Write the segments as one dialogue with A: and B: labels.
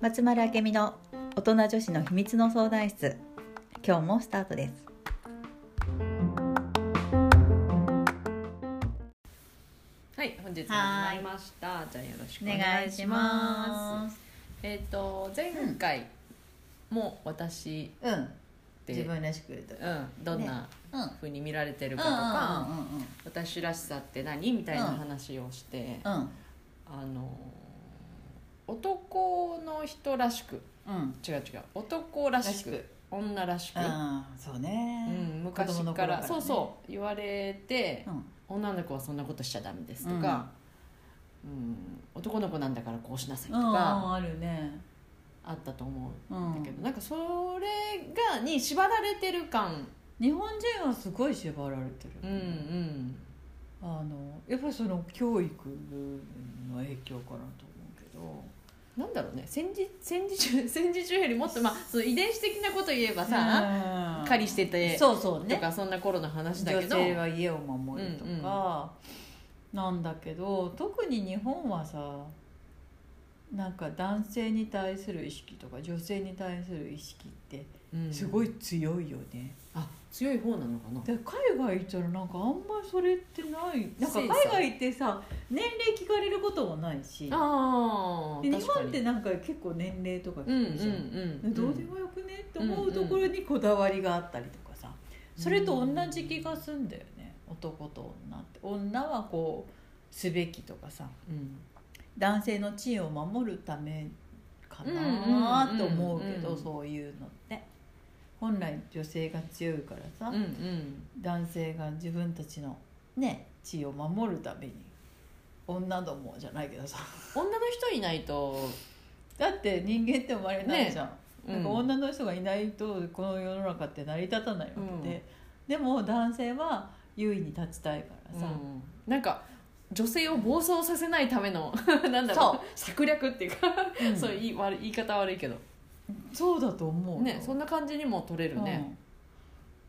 A: 松丸明美の大人女子の秘密の相談室。今日もスタートです。
B: はい、本日も始まりました。じゃあよろしくお願いします。えっ、と前回も私
A: うん
B: で、
A: 自分らしく言うと
B: うんどんな
A: うん。う
B: に見られてるか
A: うん
B: とか、
A: うん
B: 私らしさって何みたいな話をして、
A: うん。うん
B: あの男の人らしく。
A: うん。
B: 違う違う。男らしく。
A: らしく。
B: 女らしく、
A: ああそうね。
B: うん、
A: 子
B: 昔
A: 供の頃
B: からそうそう言われて、
A: うん。
B: 女の子はそんなことしちゃダメですとか、うん。男の子なんだからこうしなさいと
A: うん
B: か
A: あるね
B: あったと思
A: う
B: うんだけど、なんかそれがに縛られてる感。
A: 日本人はすごい縛られてる
B: うんうん。
A: あのやっぱりその教育の影響かなと思うけど。
B: なんだろうね。戦時戦時中 戦時中よりもっとまあその遺伝子的なこと言えばさ、狩りしてて
A: そうそうね。
B: とかそんな頃の話だ
A: 女
B: けど。
A: 性は家を守るとか、なんだけど特に日本はさなんか男性に対する意識とか女性に対する意識って
B: うん。
A: すごい強いよね、
B: あ強い方なのかな？
A: で海外行ったらなんかあんまりそれってない。なんか海外行ってさ年齢聞かれることもないし。
B: あ
A: で日本
B: 確かに。
A: ってなんか結構年齢とか
B: うん。うん
A: 聞くじゃん、
B: うん。
A: どうでもよくねって思うところにこだわりがあったりとかさ、それと同じ気がすんだよね。男と女って。女はこうすべきとかさ。
B: うん
A: 男性の地位を守るためか
B: うん
A: な
B: うん
A: と思うけど、
B: うん
A: そういうのって。本来女性が強いからさ、
B: うんうん。
A: 男性が自分たちのね地位を守るために女どもじゃないけどさ。
B: 女の人いないと。
A: だって人間って生まれないじゃん、
B: うん。
A: なんか女の人がいないとこの世の中って成り立たないわけで、
B: うん。
A: でも男性は優位に立ちたいからさ、
B: うん。なんか女性を暴走させないための なんだろ
A: そう。
B: う策略っていうか、
A: うん。
B: そう言い悪い言い方悪いけど。
A: そうだと思う。よ
B: ねそんな感じにも取れるね、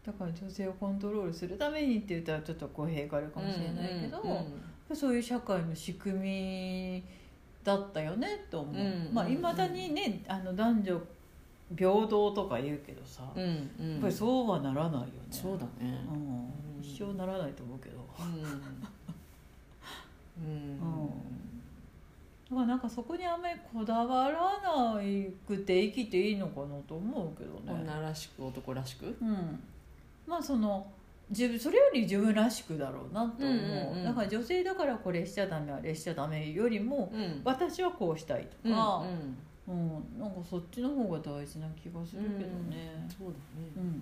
A: う。んだから女性をコントロールするためにって言ったらちょっと語弊があるかもしれないけど、
B: うんうん
A: そういう社会の仕組みだったよねと思う、
B: うん
A: まあいまだにねあの男女平等とか言うけどさ、
B: うんうん。
A: やっぱりそうはならないよね。
B: そうだね。
A: うん、一生ならないと思うけど。
B: うん、うん
A: だからなんかそこにあんまりこだわらなくて生きていいのかなと思うけどね。
B: 女らしく男らしく。
A: うん。まあその自分それより自分らしくだろうなと思う,、
B: うんうんうん。
A: だから女性だからこれしちゃダメあれしちゃダメよりも
B: うん。
A: 私はこうしたいと
B: うん
A: か、
B: うん。
A: うん。なんかそっちの方が大事な気がするけどね、
B: そうだ
A: うん、うん
B: ね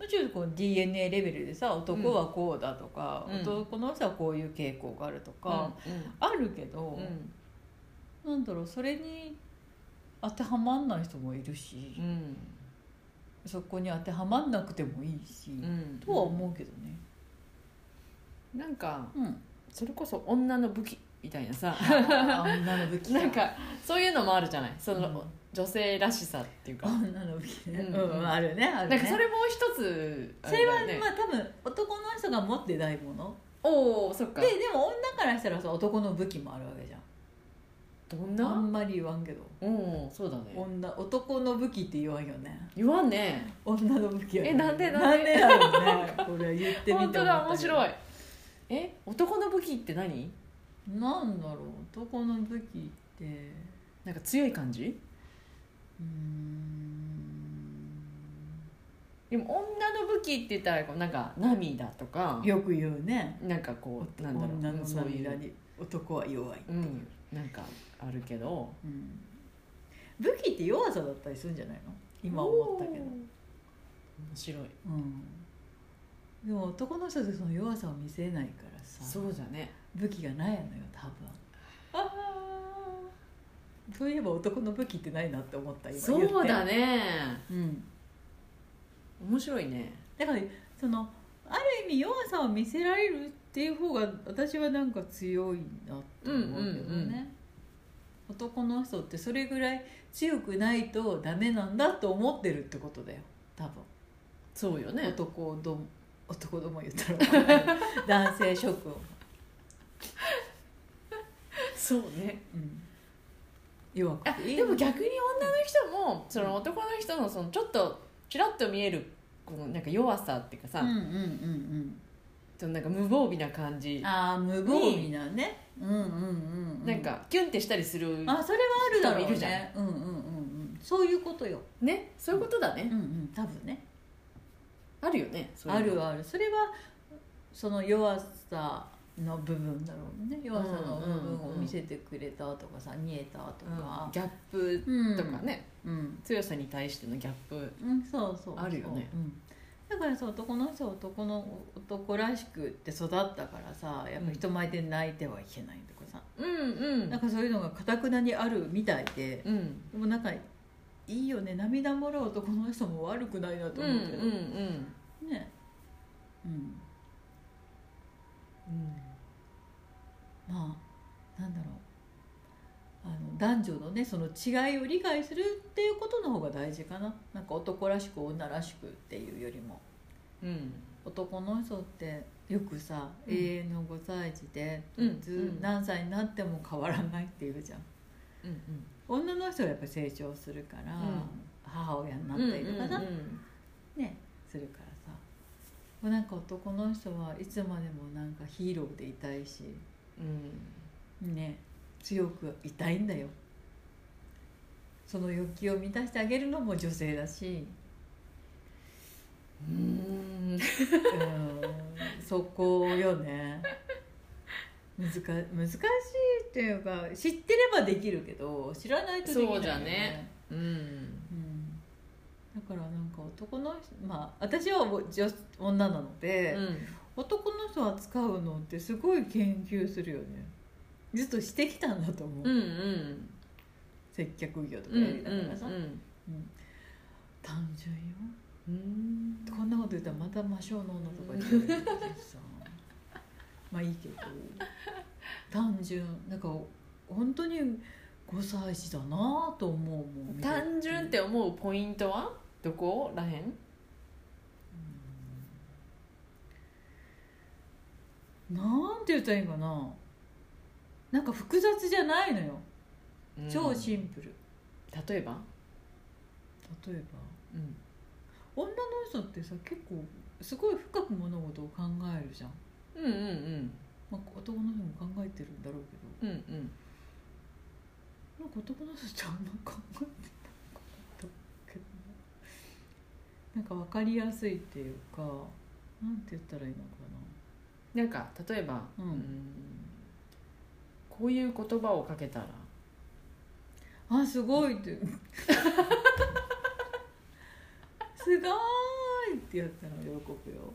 A: もちろんこう DNA レベルでさ男はこうだとか、
B: うん。
A: 男の人はこういう傾向があるとか、あるけど、
B: うん。
A: なんだろうそれに当てはまんない人もいるし、
B: うん。
A: そこに当てはまんなくてもいいし、
B: うん。
A: とは思うけどね。
B: なんか
A: うん、
B: それこそ女の武器みたいなさ。
A: 女の武器
B: なんかそういうのもあるじゃない？その、
A: うん。
B: 女性らしさっていうか、
A: 女の武器ね、
B: うん。
A: うんあるねあるね。
B: なんかそれも一つあ
A: それはまあ多分男の人が持ってないもの。
B: おおそっか。
A: ででも女からしたらさ男の武器もあるわけじゃん。
B: どんな？
A: あんまり言わんけど。
B: おおそうだね。
A: 女男の武器って言わんよね。
B: 言わんね。
A: 女の武器は
B: えなんで
A: な
B: なんんで
A: でだろうね。これ言ってみて
B: 本当だ面
A: い
B: 白い。え男の武器って何？
A: なんだろう男の武器って
B: なんか強い感じ？
A: うーん。
B: でも女の武器って言ったらこうなんか涙とか
A: よく言うね。
B: なんかこうなんだろう
A: 女の
B: うんそういう、
A: 涙に男は弱い、
B: うん、なんかあるけど。
A: うん。武器って弱さだったりするんじゃないの？今思ったけど。
B: 面白い。
A: うん。でも男の人ってその弱さを見せないからさ。
B: そうじゃね
A: 武器がないのよ多分。ああそういえば男の武器ってないなって思った今言って。
B: そうだね。
A: うん。
B: 面白いね。
A: だからそのある意味弱さを見せられるっていう方が私はなんか強いなって思うけどね、
B: うんうんうん。
A: 男の人ってそれぐらい強くないとダメなんだと思ってるってことだよ多分、
B: そうよね。
A: 男ど男ども言ったら男性諸君、
B: そうね。
A: うん、弱く
B: あ
A: て。いい
B: でも逆に女の人もその男の人のそのちょっとちらっと見えるこのなんか弱さっていうかさ、
A: うんうんうん
B: そのなんか無防備な感じ
A: うんああ無防備なね。うんうんうん、うん、
B: なんかキュンってしたりする
A: あそれはあるだろう
B: 人もいるじゃん。
A: ねうんうんうんうん。そういうことよ。
B: ねそういうことだね、
A: うんうん多分ね。
B: あるよね
A: あ
B: の。
A: るある。それはその弱さの部分だろうね。弱さの部分を見せてくれたとかさ見えたと
B: うん。
A: か
B: ギャップ
A: うん
B: とかね、
A: うん、
B: 強さに対してのギャップ。
A: うん、そうそうそう。
B: あるよね。
A: うん、だからさ男の人は男の男らしくって育ったからさやっぱ人前で泣いてはいけないとかさ、
B: うんうん。
A: なんかそういうのがかたくなにあるみたいで
B: うん。
A: でもなんかいいよね。涙もらう男の人も悪くないなと
B: うんうん
A: 思うけど、
B: うん。
A: ね。うん。まあなんだろうあの男女のねその違いを理解するっていうことの方が大事かな。なんか男らしく女らしくっていうよりも。
B: うん。
A: 男の人ってよくさ、
B: うん。
A: 永遠の5歳児で、
B: うん。
A: ず
B: うん。
A: 何歳になっても変わらないっていうじゃん。
B: うん
A: 女の人はやっぱ成長するから、
B: ん。
A: 母親になっ
B: うん
A: たりとかさ、
B: うんうん
A: ねするからさ。もうなんか男の人はいつまでもなんかヒーローでいたいし。
B: うん。
A: ね強くいたいんだよ。その欲求を満たしてあげるのも女性だし。
B: うん。
A: うん。そこよね。難難しいっていうか知ってればできるけど知らないとできないよ、
B: そうじゃね。うん。
A: うん、だからなんか男の人まあ私は女女なので、男の人を扱うのってすごい研究するよねずっとしてきたんだと思う、
B: うんうん。
A: 接客業とか
B: うん
A: やりながらさ、
B: うん
A: うん単純よ。
B: うん。
A: こんなこと言ったらまた魔性の女とか言ってるさ。まあいいけど。単純。なんか本当に5歳児だなと思うもん。
B: 単純って思うポイントはどこらへん？
A: なんて言ったらいいかななんか複雑じゃないのよ。超シンプル、
B: 例えば？
A: 例えば？
B: うん。
A: 女の人ってさ結構すごい深く物事を考えるじゃん、
B: うんうんうん。
A: まあ、男の人も考えてるんだろうけど。
B: うんうん。
A: なんか男の人ってあんま考えてなかったけど。なんか分かりやすいっていうかなんて言ったらいいのか
B: な。んか例えば、
A: うん
B: こういう言葉をかけたら。
A: なあすごいって。すごいってやったら喜ぶよ。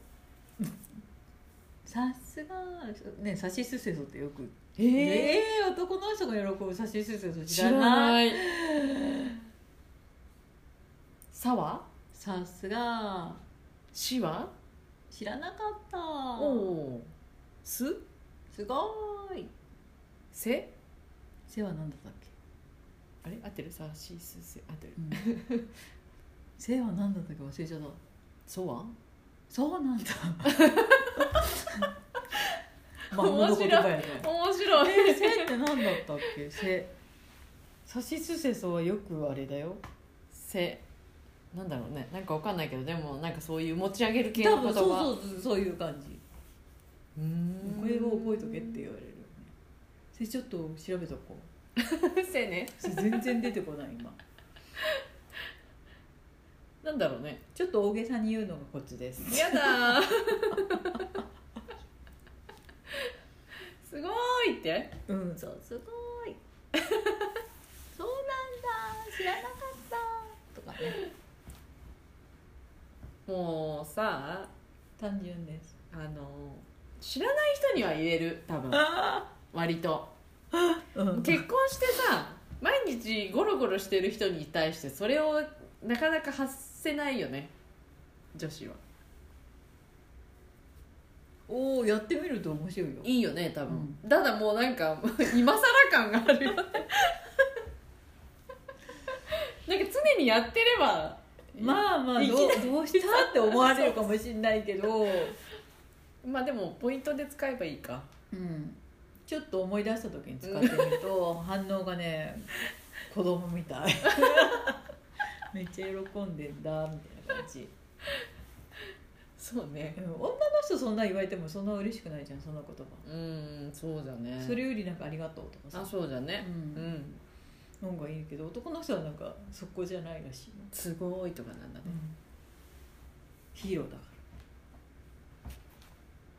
A: さすがねさしすせそってよく。
B: え
A: ええ男の人が喜ぶ。さしすせそ知
B: 知
A: ら
B: ら
A: ない。
B: ない「さ」は
A: さすが「
B: し」は
A: 知らなかった。
B: おお「す」
A: すごい「
B: せ」
A: 背は何だったっけ？
B: あれ？合ってる？さしすせ。合ってる。
A: うん。背は何だったっけ忘れちゃった「
B: そ」は？
A: そうなんだ。孫の言葉やね
B: 面白
A: えー、背って何だったっけ？背さしすせそはよくあれだよ「
B: せ」なんだろうね。なんかわかんないけどでもなんかそういう持ち上げる系の言葉。
A: そうそうそうそういう感じ。
B: うーん。
A: これを覚えとけって言われるよね背ちょっと調べとこう。
B: せね。
A: 背全然出てこない今。
B: なんだろうね。
A: ちょっと大げさに言うのがコツです。
B: やだー。すごいって。
A: うん。そうすごい。そうなんだ知らなかったとかね。
B: もうさ
A: 単純です。
B: あの知らない人には言える多分割と。
A: うん。
B: 結婚してさ毎日ゴロゴロしてる人に対してそれをなかなか発せないよね。女子は。
A: おおやってみると面白いよ。
B: いいよね多分、ただもうなんか 今更感があるよね。なんか常にやってれば
A: まあまあどうどうしたって思われるかもしれないけど。
B: まあでもポイントで使えばいいか。
A: うんちょっと思い出した時に使ってみると、反応がね子供みたい。めっちゃ喜んでんだみたいな感じ。
B: そうね。
A: 女の人そんな言われてもそんな嬉しくないじゃんそんな言
B: う
A: 葉
B: んそうだね。
A: それよりなんかありがとうとかさ。
B: あそうだね。
A: う
B: うん。ん、
A: の方がいいけど男の人はなんかそこじゃないらしいの、
B: すごいとかなんだね、
A: ヒーローだか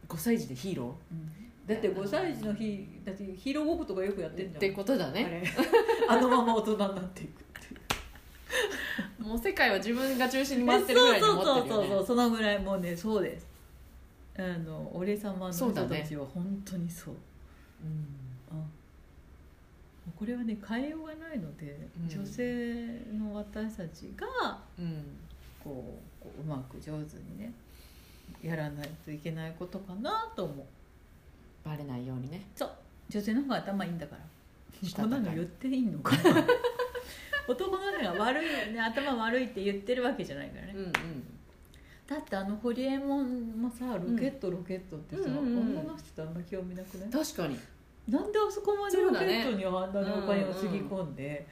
B: 5歳児でヒーロ
A: ら、だって5歳児の日だってヒーローごっことかよくやってんじゃん。
B: ーってことだ
A: あ
B: ね
A: れ。あのまま大人になっていくっていう。
B: もう世界は自分が中心に回ってるぐらいに思ってるよね。
A: そうそうそうそう。そのぐらいもうねそうです。あの俺様の人たちは本当にそう。
B: うん。
A: あ。これはね変えようがないので、
B: うん。
A: 女性の私たちが
B: うん。
A: こうこううまく上手にねやらないといけないことかなと思う。
B: バレないようにね。
A: そう。女性の方が頭いいんだから。こんなの言っていいのかな。男の人が悪い、ね、頭悪いって言ってるわけじゃないからね、
B: うんうん。
A: だってあのホリエモンもさロケットロケットってさ、
B: うんうんうん。
A: 女の人ってあんま興味なくない？
B: 確かに。
A: なんであそこまでロケットにあんなにお金をつぎ込んで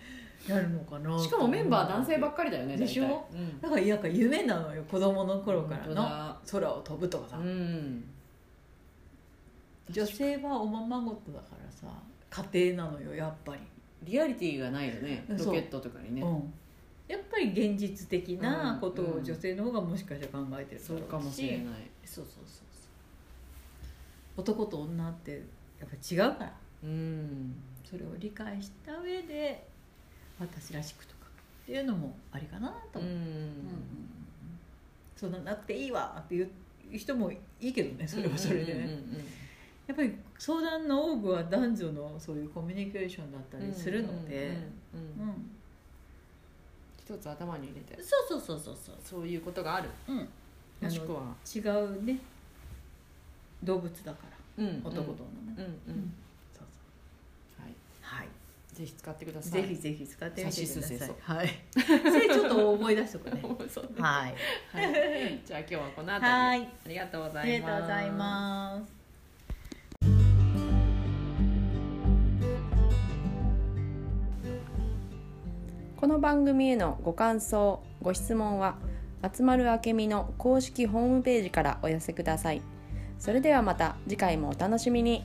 A: やるのかな
B: しかもメンバー男性ば
A: っ
B: っかりだよね
A: でしょ？
B: うん。
A: だからなんか夢なのよ子供の頃からの。
B: だ
A: 空を飛ぶとかさ、
B: うん。
A: 女性はおままごとだからさ家庭なのよやっぱり、
B: リアリティがないよねロケットとかにね。
A: うん、やっぱり現実的なことを女性の方がもしかしたら考えてる
B: そうかもしれない。
A: そうそうそうそう。男と女ってやっぱ違うから。
B: うん。
A: それを理解した上で私らしくとかっていうのもありかなと。
B: うん。
A: 思う、うんうんうんそんななくていいわっていう人もいいけどねそれはそれでね、やっぱり相談の多くは男女のそういうコミュニケーションだった
B: うん
A: りするので、
B: 一つ頭に入れて。
A: そうそうそうそうそう。
B: そういうことがある。
A: うん。
B: もしくは。
A: 違うね。動物だから。
B: うん
A: 男と女ね、
B: うんうん。
A: そうそう
B: はい
A: はい
B: ぜひ使ってください。
A: ぜひぜひ使ってみてください。はい それちょっと思い。出しとく
B: ね。
A: はい。
B: はい。じゃあ今日はこの辺り。で
A: はい。
B: ありがとうござ
A: あ
B: います。
A: りがとうございます。
B: この番組へのご感想ご質問は松丸明美の公式ホームページからお寄せください。それではまた次回もお楽しみに